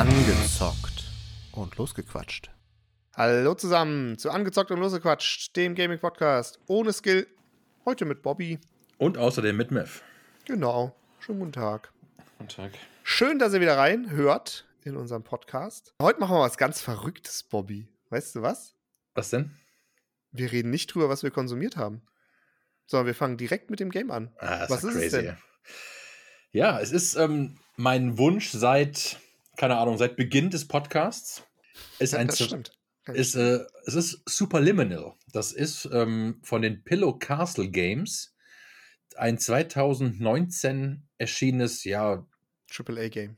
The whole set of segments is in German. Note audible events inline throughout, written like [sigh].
Angezockt und losgequatscht. Hallo zusammen zu Angezockt und Losgequatscht, dem Gaming-Podcast ohne Skill. Heute mit Bobby. Und außerdem mit Mev. Genau. Schönen guten Tag. Guten Tag. Schön, dass ihr wieder reinhört in unserem Podcast. Heute machen wir was ganz Verrücktes, Bobby. Weißt du was? Was denn? Wir reden nicht drüber, was wir konsumiert haben, sondern wir fangen direkt mit dem Game an. Ah, das was ist, ist es crazy. denn? Ja, es ist ähm, mein Wunsch seit, keine Ahnung, seit Beginn des Podcasts. Ist ein das Zu- stimmt. Ist, äh, es ist Superliminal. Das ist ähm, von den Pillow Castle Games ein 2019 erschienenes, ja, AAA-Game.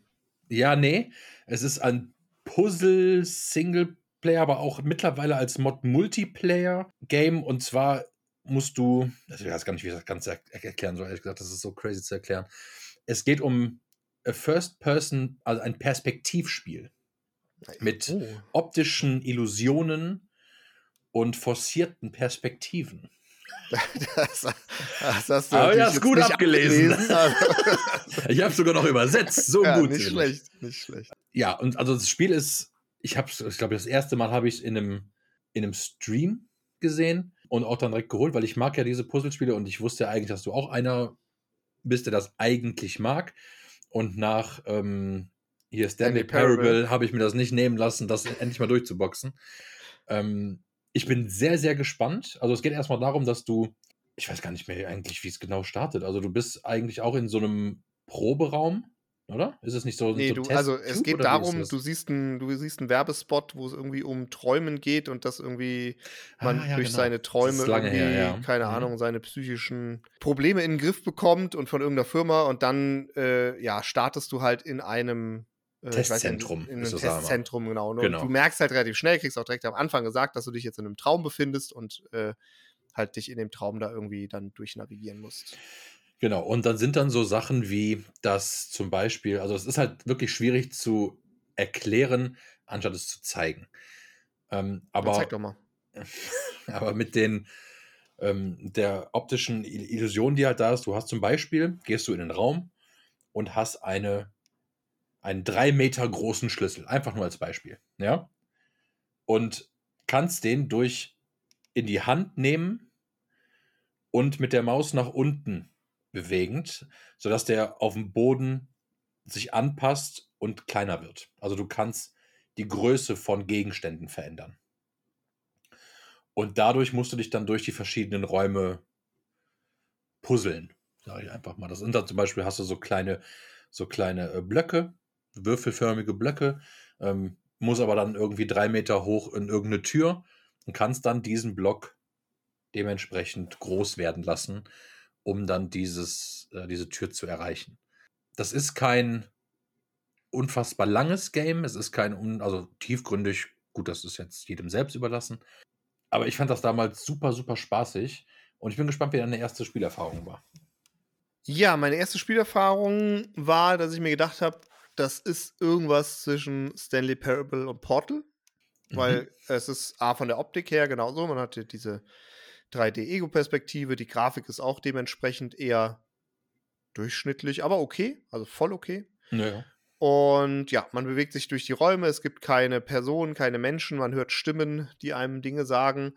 ja, nee, es ist ein Puzzle Singleplayer, aber auch mittlerweile als Mod Multiplayer Game und zwar musst du, also ich weiß gar nicht, wie ich das Ganze er erklären soll, ehrlich gesagt, das ist so crazy zu erklären. Es geht um First Person, also ein Perspektivspiel mit Oh. optischen Illusionen und forcierten Perspektiven. [laughs] Das, das hast du Aber jetzt gut abgelesen. abgelesen, aber- [laughs] Ich habe sogar noch übersetzt, so [laughs] ja, gut. nicht schlecht, nicht schlecht. Ja, und also das Spiel ist, ich habe ich glaube, das erste Mal habe ich es in einem, in einem Stream gesehen und auch dann direkt geholt, weil ich mag ja diese Puzzlespiele und ich wusste ja eigentlich, dass du auch einer bist, der das eigentlich mag. Und nach ähm, hier Stanley Stanley Parable. Parable habe ich mir das nicht nehmen lassen, das endlich mal durchzuboxen. Ähm, ich bin sehr, sehr gespannt. Also es geht erstmal darum, dass du, ich weiß gar nicht mehr eigentlich, wie es genau startet. Also du bist eigentlich auch in so einem Proberaum, oder? Ist es nicht so? Nee, so du, Test- also es geht darum, du siehst einen, du siehst einen Werbespot, wo es irgendwie um Träumen geht und dass irgendwie man Ah, ja, durch genau. seine Träume irgendwie, her, ja. keine Mhm. Ahnung, seine psychischen Probleme in den Griff bekommt und von irgendeiner Firma und dann äh, ja, startest du halt in einem äh, Testzentrum, In ist einem. Testzentrum, genau. ne? Genau. Und du merkst halt relativ schnell, kriegst auch direkt am Anfang gesagt, dass du dich jetzt in einem Traum befindest und äh, halt dich in dem Traum da irgendwie dann durchnavigieren musst. Genau, und dann sind dann so Sachen wie, dass zum Beispiel, also es ist halt wirklich schwierig zu erklären, anstatt es zu zeigen. Ähm, Aber zeig doch mal. [laughs] aber mit den ähm, der optischen Il- Illusion, die halt da ist, du hast zum Beispiel, gehst du in den Raum und hast eine, einen drei Meter großen Schlüssel, einfach nur als Beispiel, ja, und kannst den durch in die Hand nehmen und mit der Maus nach unten bewegend, sodass der auf dem Boden sich anpasst und kleiner wird. Also du kannst die Größe von Gegenständen verändern. Und dadurch musst du dich dann durch die verschiedenen Räume puzzeln, sage ich einfach mal. Das sind dann zum Beispiel, hast du so kleine, so kleine äh, Blöcke, würfelförmige Blöcke, ähm, muss aber dann irgendwie drei Meter hoch in irgendeine Tür und kannst dann diesen Block dementsprechend groß werden lassen, um dann dieses, äh, diese Tür zu erreichen. Das ist kein unfassbar langes Game, es ist kein, un also tiefgründig, gut, das ist jetzt jedem selbst überlassen, aber ich fand das damals super, super spaßig und ich bin gespannt, wie deine erste Spielerfahrung war. Ja, meine erste Spielerfahrung war, dass ich mir gedacht habe, das ist irgendwas zwischen Stanley Parable und Portal. Weil es ist A von der Optik her genauso. Man hatte diese 3D-Ego-Perspektive. Die Grafik ist auch dementsprechend eher durchschnittlich, aber okay. Also voll okay. Naja. Und ja, man bewegt sich durch die Räume. Es gibt keine Personen, keine Menschen. Man hört Stimmen, die einem Dinge sagen.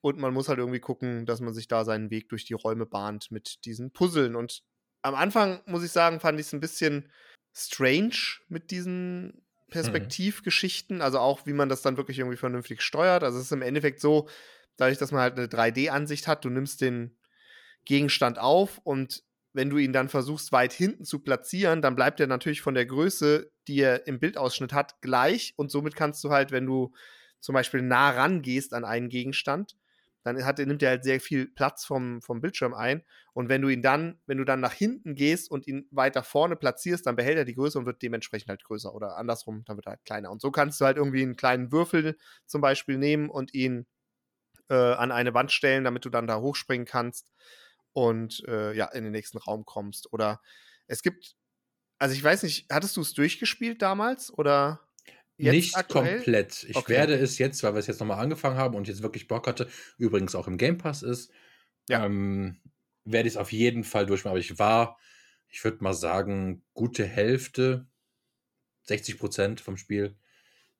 Und man muss halt irgendwie gucken, dass man sich da seinen Weg durch die Räume bahnt mit diesen Puzzeln. Und am Anfang, muss ich sagen, fand ich es ein bisschen strange mit diesen Perspektivgeschichten. Also auch, wie man das dann wirklich irgendwie vernünftig steuert. Also es ist im Endeffekt so, dadurch, dass man halt eine 3D-Ansicht hat, du nimmst den Gegenstand auf und wenn du ihn dann versuchst, weit hinten zu platzieren, dann bleibt er natürlich von der Größe, die er im Bildausschnitt hat, gleich. Und somit kannst du halt, wenn du zum Beispiel nah rangehst an einen Gegenstand, dann hat, nimmt er halt sehr viel Platz vom, vom Bildschirm ein. Und wenn du ihn dann, wenn du dann nach hinten gehst und ihn weiter vorne platzierst, dann behält er die Größe und wird dementsprechend halt größer. Oder andersrum, dann wird er halt kleiner. Und so kannst du halt irgendwie einen kleinen Würfel zum Beispiel nehmen und ihn äh, an eine Wand stellen, damit du dann da hochspringen kannst und äh, ja, in den nächsten Raum kommst. Oder es gibt, also ich weiß nicht, hattest du es durchgespielt damals oder jetzt Nicht aktuell? komplett. Ich Okay, werde es jetzt, weil wir es jetzt nochmal angefangen haben und jetzt wirklich Bock hatte, übrigens auch im Game Pass ist, Ja. ähm, werde ich es auf jeden Fall durchmachen. Aber ich war, ich würde mal sagen, gute Hälfte, 60 Prozent vom Spiel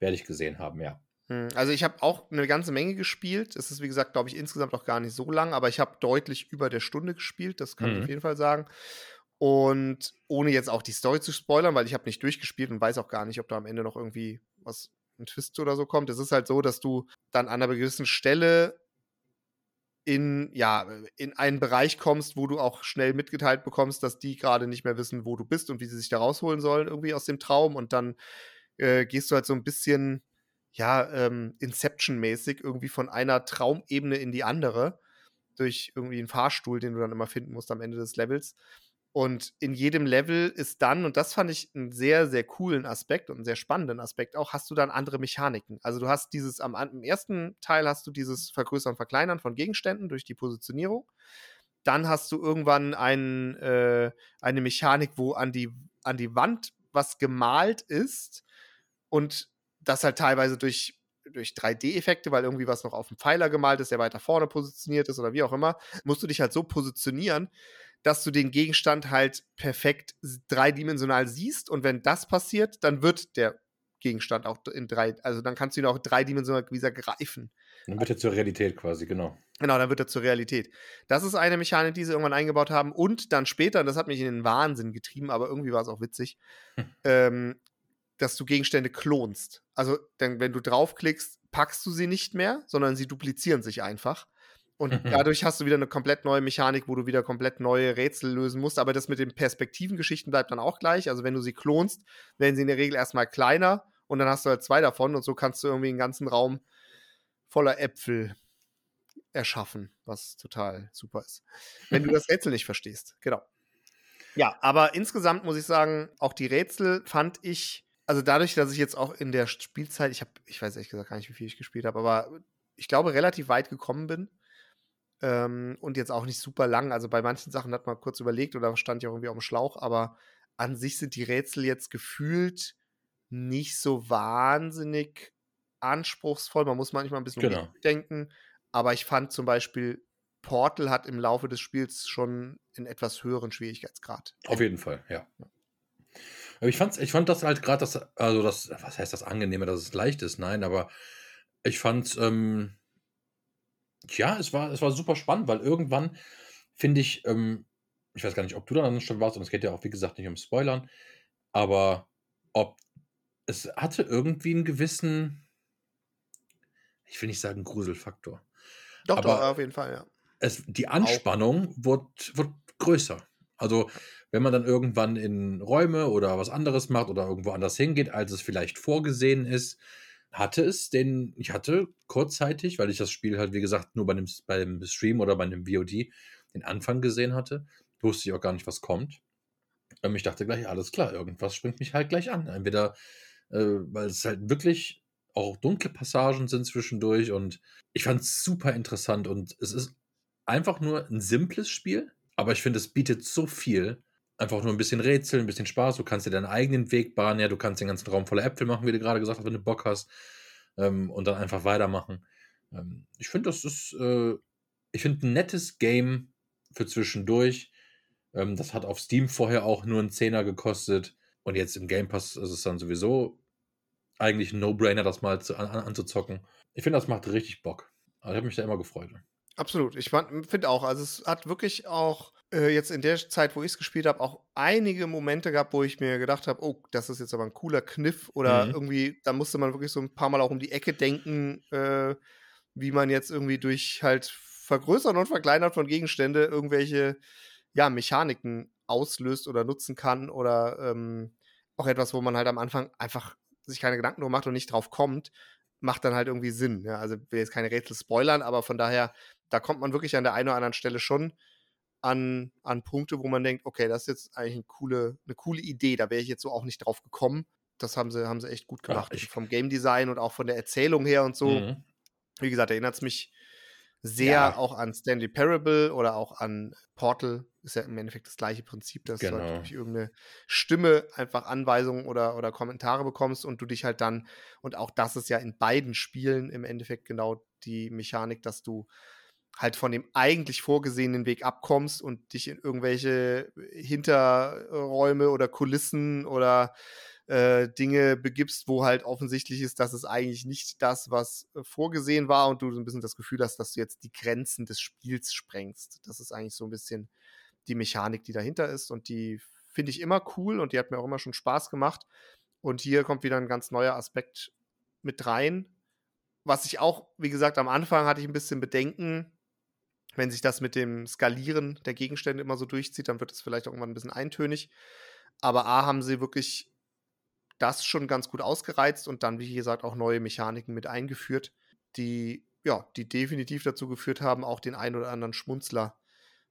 werde ich gesehen haben, ja. Hm, also ich habe auch eine ganze Menge gespielt. Es ist, wie gesagt, glaube ich, insgesamt auch gar nicht so lang, aber ich habe deutlich über der Stunde gespielt, das kann ich Mhm. auf jeden Fall sagen. Und ohne jetzt auch die Story zu spoilern, weil ich habe nicht durchgespielt und weiß auch gar nicht, ob da am Ende noch irgendwie was, ein Twist oder so kommt. Es ist halt so, dass du dann an einer gewissen Stelle in, ja, in einen Bereich kommst, wo du auch schnell mitgeteilt bekommst, dass die gerade nicht mehr wissen, wo du bist und wie sie sich da rausholen sollen, irgendwie aus dem Traum. Und dann äh, gehst du halt so ein bisschen, ja, ähm, Inception-mäßig irgendwie von einer Traumebene in die andere durch irgendwie einen Fahrstuhl, den du dann immer finden musst am Ende des Levels. Und in jedem Level ist dann, und das fand ich einen sehr, sehr coolen Aspekt und einen sehr spannenden Aspekt auch, hast du dann andere Mechaniken. Also du hast dieses, am, am ersten Teil hast du dieses Vergrößern, Verkleinern von Gegenständen durch die Positionierung. Dann hast du irgendwann ein, äh, eine Mechanik, wo an die, an die Wand was gemalt ist und das halt teilweise durch, durch 3D-Effekte, weil irgendwie was noch auf dem Pfeiler gemalt ist, der weiter vorne positioniert ist oder wie auch immer, musst du dich halt so positionieren, dass du den Gegenstand halt perfekt dreidimensional siehst und wenn das passiert, dann wird der Gegenstand auch in drei, also dann kannst du ihn auch dreidimensional wie gesagt greifen. Dann wird er zur Realität quasi, genau. Genau, dann wird er zur Realität. Das ist eine Mechanik, die sie irgendwann eingebaut haben. Und dann später, und das hat mich in den Wahnsinn getrieben, aber irgendwie war es auch witzig, ähm, dass du Gegenstände klonst. Also, dann, wenn du draufklickst, packst du sie nicht mehr, sondern sie duplizieren sich einfach. Und Mhm. dadurch hast du wieder eine komplett neue Mechanik, wo du wieder komplett neue Rätsel lösen musst. Aber das mit den Perspektivengeschichten bleibt dann auch gleich. Also, wenn du sie klonst, werden sie in der Regel erstmal kleiner und dann hast du halt zwei davon und so kannst du irgendwie einen ganzen Raum voller Äpfel erschaffen, was total super ist. Wenn du das [laughs] Rätsel nicht verstehst, genau. Ja, aber insgesamt muss ich sagen, auch die Rätsel fand ich, also dadurch, dass ich jetzt auch in der Spielzeit, ich habe, ich weiß ehrlich gesagt gar nicht, wie viel ich gespielt habe, aber ich glaube, relativ weit gekommen bin. Ähm, und jetzt auch nicht super lang. Also bei manchen Sachen hat man kurz überlegt oder stand ja irgendwie auf dem Schlauch, aber an sich sind die Rätsel jetzt gefühlt nicht so wahnsinnig anspruchsvoll. Man muss manchmal ein bisschen Genau. denken. Aber ich fand zum Beispiel, Portal hat im Laufe des Spiels schon einen etwas höheren Schwierigkeitsgrad. Auf jeden Fall, ja. Aber ich, fand's, ich fand das halt gerade, das, also das, was heißt das angenehmer, dass es leicht ist? Nein, aber ich fand, ähm, ja, es war, es war super spannend, weil irgendwann finde ich, ähm, ich weiß gar nicht, ob du dann schon warst, und es geht ja auch, wie gesagt, nicht um Spoilern, aber ob es hatte irgendwie einen gewissen, ich will nicht sagen Gruselfaktor. Doch, Aber- doch, auf jeden Fall, ja. es, die Anspannung wird, wird größer. Also, wenn man dann irgendwann in Räume oder was anderes macht oder irgendwo anders hingeht, als es vielleicht vorgesehen ist, hatte es den, ich hatte kurzzeitig, weil ich das Spiel halt, wie gesagt, nur bei dem, bei Stream oder bei dem VOD den Anfang gesehen hatte, wusste ich auch gar nicht, was kommt. Ähm, ich dachte gleich, alles klar, irgendwas springt mich halt gleich an. Entweder, äh, weil es halt wirklich auch dunkle Passagen sind zwischendurch und ich fand es super interessant und es ist einfach nur ein simples Spiel, aber ich finde, es bietet so viel. Einfach nur ein bisschen Rätsel, ein bisschen Spaß. Du kannst dir deinen eigenen Weg bahnen. Ja, du kannst den ganzen Raum voller Äpfel machen, wie du gerade gesagt hast, wenn du Bock hast. Ähm, und dann einfach weitermachen. Ähm, ich finde, das ist, äh, ich finde, ein nettes Game für zwischendurch. Ähm, das hat auf Steam vorher auch nur einen Zehner gekostet. Und jetzt im Game Pass ist es dann sowieso eigentlich ein No-Brainer, das mal zu, an, an, anzuzocken. Ich finde, das macht richtig Bock. Also ich habe mich da immer gefreut. Absolut. Ich finde auch, also es hat wirklich auch äh, jetzt in der Zeit, wo ich es gespielt habe, auch einige Momente gehabt, wo ich mir gedacht habe, oh, das ist jetzt aber ein cooler Kniff oder Mhm. irgendwie, da musste man wirklich so ein paar Mal auch um die Ecke denken, äh, wie man jetzt irgendwie durch halt Vergrößern und Verkleinern von Gegenstände irgendwelche ja, Mechaniken auslöst oder nutzen kann oder ähm, auch etwas, wo man halt am Anfang einfach sich keine Gedanken drum macht und nicht drauf kommt, macht dann halt irgendwie Sinn. Ja? Also will jetzt keine Rätsel spoilern, aber von daher, da kommt man wirklich an der einen oder anderen Stelle schon an, an Punkte, wo man denkt, okay, das ist jetzt eigentlich eine coole, eine coole Idee, da wäre ich jetzt so auch nicht drauf gekommen. Das haben sie, haben sie echt gut Ja, gemacht. ich- Vom Game Design und auch von der Erzählung her und so. Mhm. Wie gesagt, erinnert es mich sehr Ja. auch an Stanley Parable oder auch an Portal. Ist ja im Endeffekt das gleiche Prinzip, dass du Genau. halt durch irgendeine Stimme einfach Anweisungen oder, oder Kommentare bekommst und du dich halt dann, und auch das ist ja in beiden Spielen im Endeffekt genau die Mechanik, dass halt von dem eigentlich vorgesehenen Weg abkommst und dich in irgendwelche Hinterräume oder Kulissen oder äh, Dinge begibst, wo halt offensichtlich ist, dass es eigentlich nicht das, was äh, vorgesehen war und du so ein bisschen das Gefühl hast, dass du jetzt die Grenzen des Spiels sprengst. Das ist eigentlich so ein bisschen die Mechanik, die dahinter ist und die finde ich immer cool und die hat mir auch immer schon Spaß gemacht. Und hier kommt wieder ein ganz neuer Aspekt mit rein. Was ich auch, wie gesagt, am Anfang hatte ich ein bisschen Bedenken, wenn sich das mit dem Skalieren der Gegenstände immer so durchzieht, dann wird es vielleicht auch irgendwann ein bisschen eintönig. Aber A haben sie wirklich das schon ganz gut ausgereizt und dann, wie gesagt, auch neue Mechaniken mit eingeführt, die, ja, die definitiv dazu geführt haben, auch den ein oder anderen Schmunzler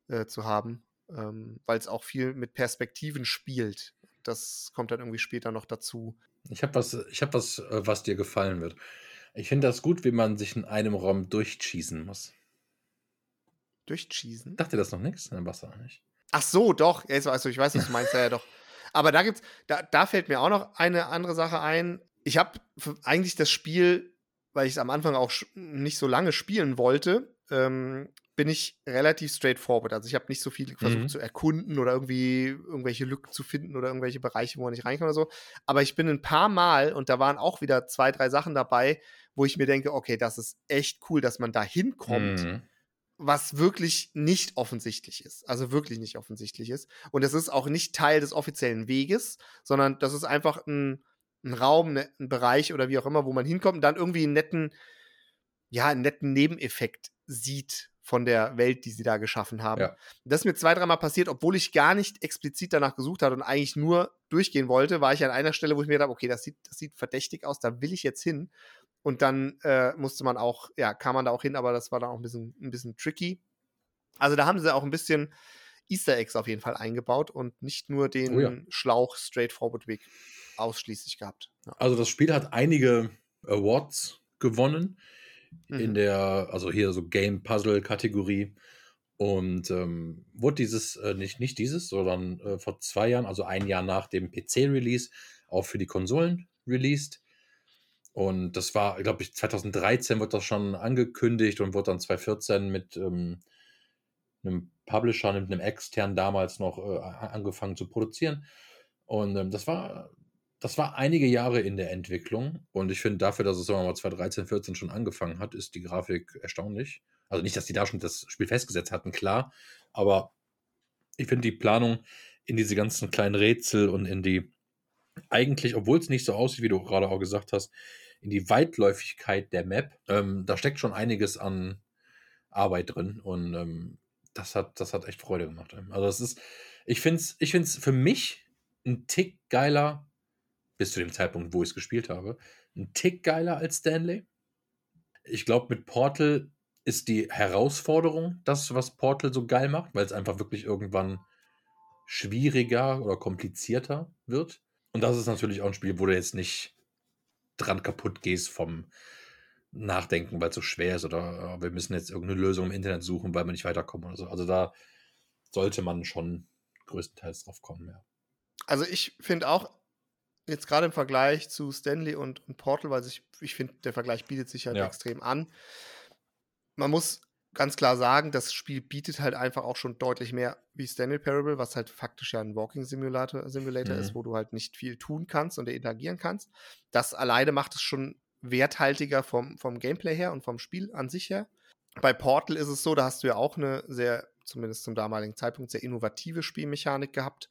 äh, zu haben, ähm, weil es auch viel mit Perspektiven spielt. Das kommt dann irgendwie später noch dazu. Ich habe was, ich hab was, äh, was dir gefallen wird. Ich finde das gut, wie man sich in einem Raum durchschießen muss. Durchschießen? Dachte das noch nichts? Dann warst du nicht. Ach so, doch. Also ich weiß, was du meinst, ja, ja doch. Aber da gibt's, da, da fällt mir auch noch eine andere Sache ein. Ich habe eigentlich das Spiel, weil ich es am Anfang auch nicht so lange spielen wollte, ähm, bin ich relativ straightforward. Also ich habe nicht so viel versucht mhm. zu erkunden oder irgendwie irgendwelche Lücken zu finden oder irgendwelche Bereiche, wo man nicht reinkommt oder so. Aber ich bin ein paar Mal und da waren auch wieder zwei, drei Sachen dabei, wo ich mir denke, okay, das ist echt cool, dass man da hinkommt. Mhm was wirklich nicht offensichtlich ist. Also wirklich nicht offensichtlich ist. Und es ist auch nicht Teil des offiziellen Weges, sondern das ist einfach ein, ein Raum, ne, ein Bereich oder wie auch immer, wo man hinkommt und dann irgendwie einen netten, ja, einen netten Nebeneffekt sieht von der Welt, die sie da geschaffen haben. Ja. Das ist mir zwei, dreimal passiert, obwohl ich gar nicht explizit danach gesucht hatte und eigentlich nur durchgehen wollte, war ich an einer Stelle, wo ich mir dachte, okay, das sieht, das sieht verdächtig aus, da will ich jetzt hin. Und dann äh, musste man auch, ja, kam man da auch hin, aber das war dann auch ein bisschen, ein bisschen tricky. Also da haben sie auch ein bisschen Easter Eggs auf jeden Fall eingebaut und nicht nur den oh ja. Schlauch Straightforward Weg ausschließlich gehabt. Ja. Also das Spiel hat einige Awards gewonnen mhm. in der, also hier so Game Puzzle Kategorie und ähm, wurde dieses, äh, nicht, nicht dieses, sondern äh, vor zwei Jahren, also ein Jahr nach dem PC-Release, auch für die Konsolen released. Und das war, glaube ich, 2013 wird das schon angekündigt und wurde dann 2014 mit ähm, einem Publisher, mit einem externen damals noch äh, angefangen zu produzieren. Und ähm, das war das war einige Jahre in der Entwicklung und ich finde dafür, dass es sagen mal 2013, 14 schon angefangen hat, ist die Grafik erstaunlich. Also nicht, dass die da schon das Spiel festgesetzt hatten, klar, aber ich finde die Planung in diese ganzen kleinen Rätsel und in die eigentlich, obwohl es nicht so aussieht, wie du gerade auch gesagt hast, in die Weitläufigkeit der Map. Ähm, da steckt schon einiges an Arbeit drin und ähm, das, hat, das hat echt Freude gemacht. Also es ist, ich finde es ich find's für mich ein Tick geiler, bis zu dem Zeitpunkt, wo ich es gespielt habe, ein Tick geiler als Stanley. Ich glaube, mit Portal ist die Herausforderung das, was Portal so geil macht, weil es einfach wirklich irgendwann schwieriger oder komplizierter wird. Und das ist natürlich auch ein Spiel, wo du jetzt nicht dran kaputt gehst vom Nachdenken, weil es so schwer ist oder äh, wir müssen jetzt irgendeine Lösung im Internet suchen, weil wir nicht weiterkommen oder so. Also da sollte man schon größtenteils drauf kommen, ja. Also ich finde auch, jetzt gerade im Vergleich zu Stanley und, und Portal, weil ich, ich finde, der Vergleich bietet sich halt ja. extrem an. Man muss ganz klar sagen, das Spiel bietet halt einfach auch schon deutlich mehr wie Stanley Parable, was halt faktisch ja ein Walking Simulator, Simulator mhm. ist, wo du halt nicht viel tun kannst und interagieren kannst. Das alleine macht es schon werthaltiger vom, vom Gameplay her und vom Spiel an sich her. Bei Portal ist es so, da hast du ja auch eine sehr, zumindest zum damaligen Zeitpunkt, sehr innovative Spielmechanik gehabt,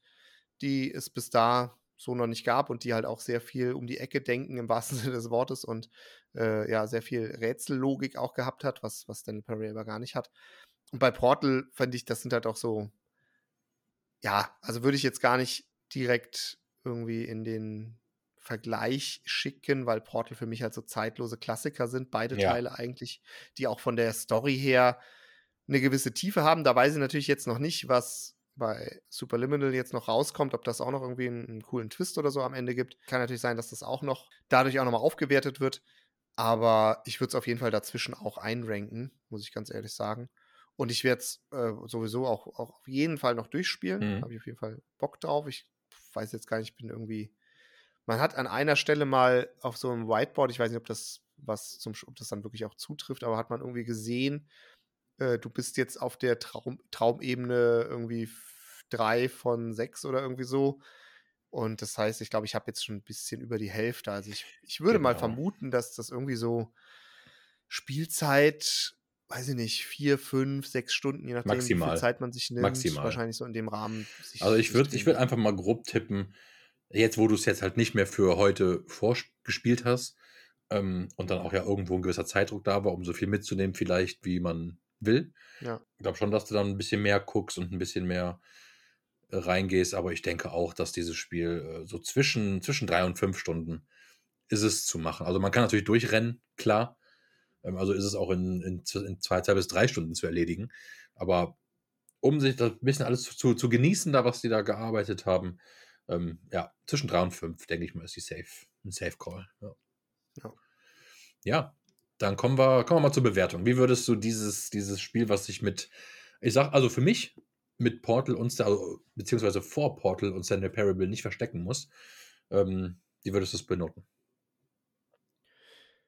die es bis da so noch nicht gab und die halt auch sehr viel um die Ecke denken im wahrsten [laughs] Sinne des Wortes und äh, ja, sehr viel Rätsellogik auch gehabt hat, was, was Daniel Perry aber gar nicht hat. Und bei Portal fand ich, das sind halt auch so, ja, also würde ich jetzt gar nicht direkt irgendwie in den Vergleich schicken, weil Portal für mich halt so zeitlose Klassiker sind, beide ja. Teile eigentlich, die auch von der Story her eine gewisse Tiefe haben. Da weiß ich natürlich jetzt noch nicht, was bei Superliminal jetzt noch rauskommt, ob das auch noch irgendwie einen, einen, coolen Twist oder so am Ende gibt. Kann natürlich sein, dass das auch noch dadurch auch nochmal aufgewertet wird. Aber ich würde es auf jeden Fall dazwischen auch einranken, muss ich ganz ehrlich sagen. Und ich werde es äh, sowieso auch, auch auf jeden Fall noch durchspielen. Mhm. Habe ich auf jeden Fall Bock drauf. Ich weiß jetzt gar nicht, ich bin irgendwie. Man hat an einer Stelle mal auf so einem Whiteboard, ich weiß nicht, ob das was zum, ob das dann wirklich auch zutrifft, aber hat man irgendwie gesehen, äh, du bist jetzt auf der Traum, Traumebene irgendwie drei von sechs oder irgendwie so. Und das heißt, ich glaube, ich habe jetzt schon ein bisschen über die Hälfte. Also ich, ich würde mal Genau. vermuten, dass das irgendwie so Spielzeit, weiß ich nicht, vier, fünf, sechs Stunden, je nachdem, wie Maximal. viel Zeit man sich nimmt. Maximal. Wahrscheinlich so in dem Rahmen. Also ich würde ich würd einfach mal grob tippen, jetzt wo du es jetzt halt nicht mehr für heute vorgespielt hast ähm, und dann auch ja irgendwo ein gewisser Zeitdruck da war, um so viel mitzunehmen vielleicht, wie man will. Ja. Ich glaube schon, dass du dann ein bisschen mehr guckst und ein bisschen mehr äh, reingehst, aber ich denke auch, dass dieses Spiel äh, so zwischen, zwischen drei und fünf Stunden ist es zu machen. Also man kann natürlich durchrennen, klar. Ähm, also ist es auch in, in, in zwei, zwei bis drei Stunden zu erledigen. Aber um sich das ein bisschen alles zu, zu genießen, da was die da gearbeitet haben, ähm, ja, zwischen drei und fünf, denke ich mal, ist die Safe, ein Safe Call. Ja. Ja. ja, dann kommen wir, kommen wir mal zur Bewertung. Wie würdest du dieses, dieses Spiel, was sich mit, ich sag also für mich, mit Portal und also, beziehungsweise vor Portal und Stanley Parable nicht verstecken muss, ähm, wie würdest du es benoten?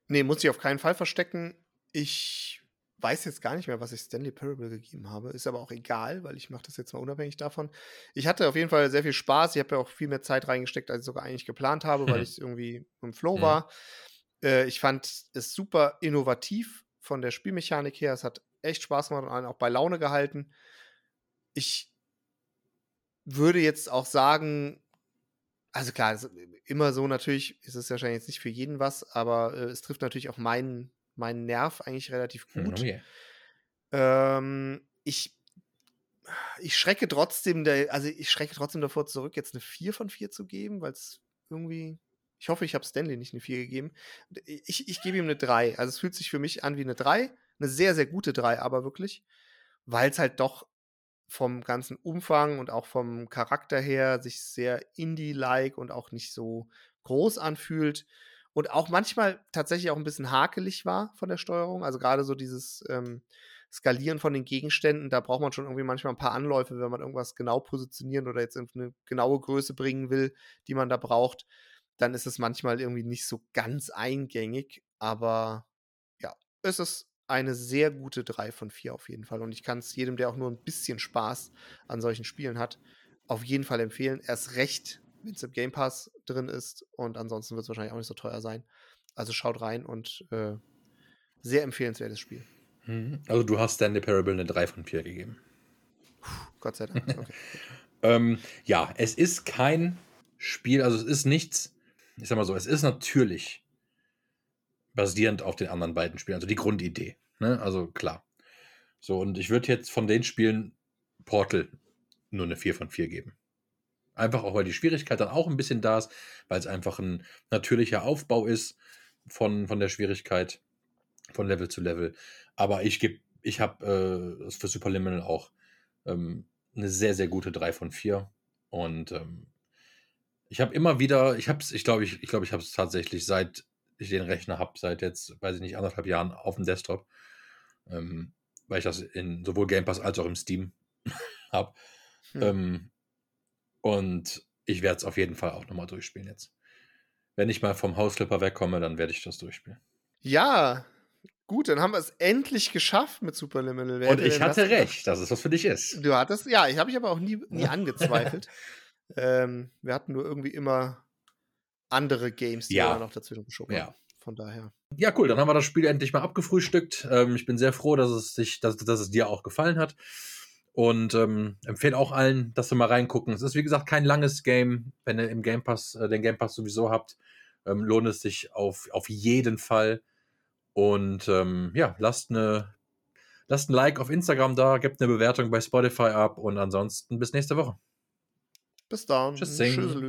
Nee, muss ich auf keinen Fall verstecken. Ich weiß jetzt gar nicht mehr, was ich Stanley Parable gegeben habe. Ist aber auch egal, weil ich mache das jetzt mal unabhängig davon. Ich hatte auf jeden Fall sehr viel Spaß. Ich habe ja auch viel mehr Zeit reingesteckt, als ich sogar eigentlich geplant habe, weil Mhm. ich irgendwie im Flow Mhm. war. Äh, ich fand es super innovativ von der Spielmechanik her. Es hat echt Spaß gemacht und einen auch bei Laune gehalten. Ich würde jetzt auch sagen, also klar, es- immer so natürlich ist es wahrscheinlich jetzt nicht für jeden was, aber äh, es trifft natürlich auch meinen, meinen Nerv eigentlich relativ Hm, gut. yeah. Ähm, ich, ich schrecke trotzdem, der, also ich schrecke trotzdem davor zurück, jetzt eine 4 von 4 zu geben, weil es irgendwie. Ich hoffe, ich habe Stanley nicht eine 4 gegeben. Ich, ich gebe ihm eine 3. Also es fühlt sich für mich an wie eine 3. Eine sehr, sehr gute 3, aber wirklich. Weil es halt doch vom ganzen Umfang und auch vom Charakter her sich sehr Indie-like und auch nicht so groß anfühlt. Und auch manchmal tatsächlich auch ein bisschen hakelig war von der Steuerung. Also gerade so dieses ähm, Skalieren von den Gegenständen, da braucht man schon irgendwie manchmal ein paar Anläufe, wenn man irgendwas genau positionieren oder jetzt in eine genaue Größe bringen will, die man da braucht. Dann ist es manchmal irgendwie nicht so ganz eingängig. Aber ja, es ist eine sehr gute 3 von 4 auf jeden Fall. Und ich kann es jedem, der auch nur ein bisschen Spaß an solchen Spielen hat, auf jeden Fall empfehlen. Erst recht, wenn es im Game Pass drin ist. Und ansonsten wird es wahrscheinlich auch nicht so teuer sein. Also schaut rein und äh, sehr empfehlenswertes Spiel. Mhm. Also du hast Stanley Parable eine 3 von 4 gegeben. Gott sei Dank. Okay. [laughs] Ähm, ja, es ist kein Spiel, also es ist nichts, ich sag mal so, es ist natürlich basierend auf den anderen beiden Spielen, also die Grundidee. Ne? Also klar. So, und ich würde jetzt von den Spielen Portal nur eine 4 von 4 geben. Einfach auch, weil die Schwierigkeit dann auch ein bisschen da ist, weil es einfach ein natürlicher Aufbau ist von, von der Schwierigkeit, von Level zu Level. Aber ich gebe, ich habe äh, für Superliminal auch ähm, eine sehr, sehr gute 3 von 4. Und ähm, ich habe immer wieder, ich habe es, ich glaube, ich, ich, glaub, ich habe es tatsächlich seit ich den Rechner habe, seit jetzt, weiß ich nicht, anderthalb Jahren auf dem Desktop, ähm, weil ich das in sowohl Game Pass als auch im Steam [laughs] habe. Hm. Ähm, und ich werde es auf jeden Fall auch nochmal durchspielen jetzt. Wenn ich mal vom Hausflipper wegkomme, dann werde ich das durchspielen. Ja, gut, dann haben wir es endlich geschafft mit Superliminal. Wer Und ich das hatte gedacht? recht, dass es was für dich ist. Du hattest, ja, ich habe ich aber auch nie, nie [laughs] angezweifelt. Ähm, wir hatten nur irgendwie immer andere Games, die Ja. wir noch dazwischen geschoben Ja. haben. Von daher. Ja, cool, dann haben wir das Spiel endlich mal abgefrühstückt. Ähm, ich bin sehr froh, dass es, sich, dass, dass es dir auch gefallen hat. Und ähm, empfehle auch allen, dass wir mal reingucken. Es ist, wie gesagt, kein langes Game. Wenn ihr im Game Pass, äh, den Game Pass sowieso habt, ähm, lohnt es sich auf, auf jeden Fall. Und ähm, ja, lasst, eine, lasst ein Like auf Instagram da, gebt eine Bewertung bei Spotify ab und ansonsten bis nächste Woche. Bis dann. Tschüss.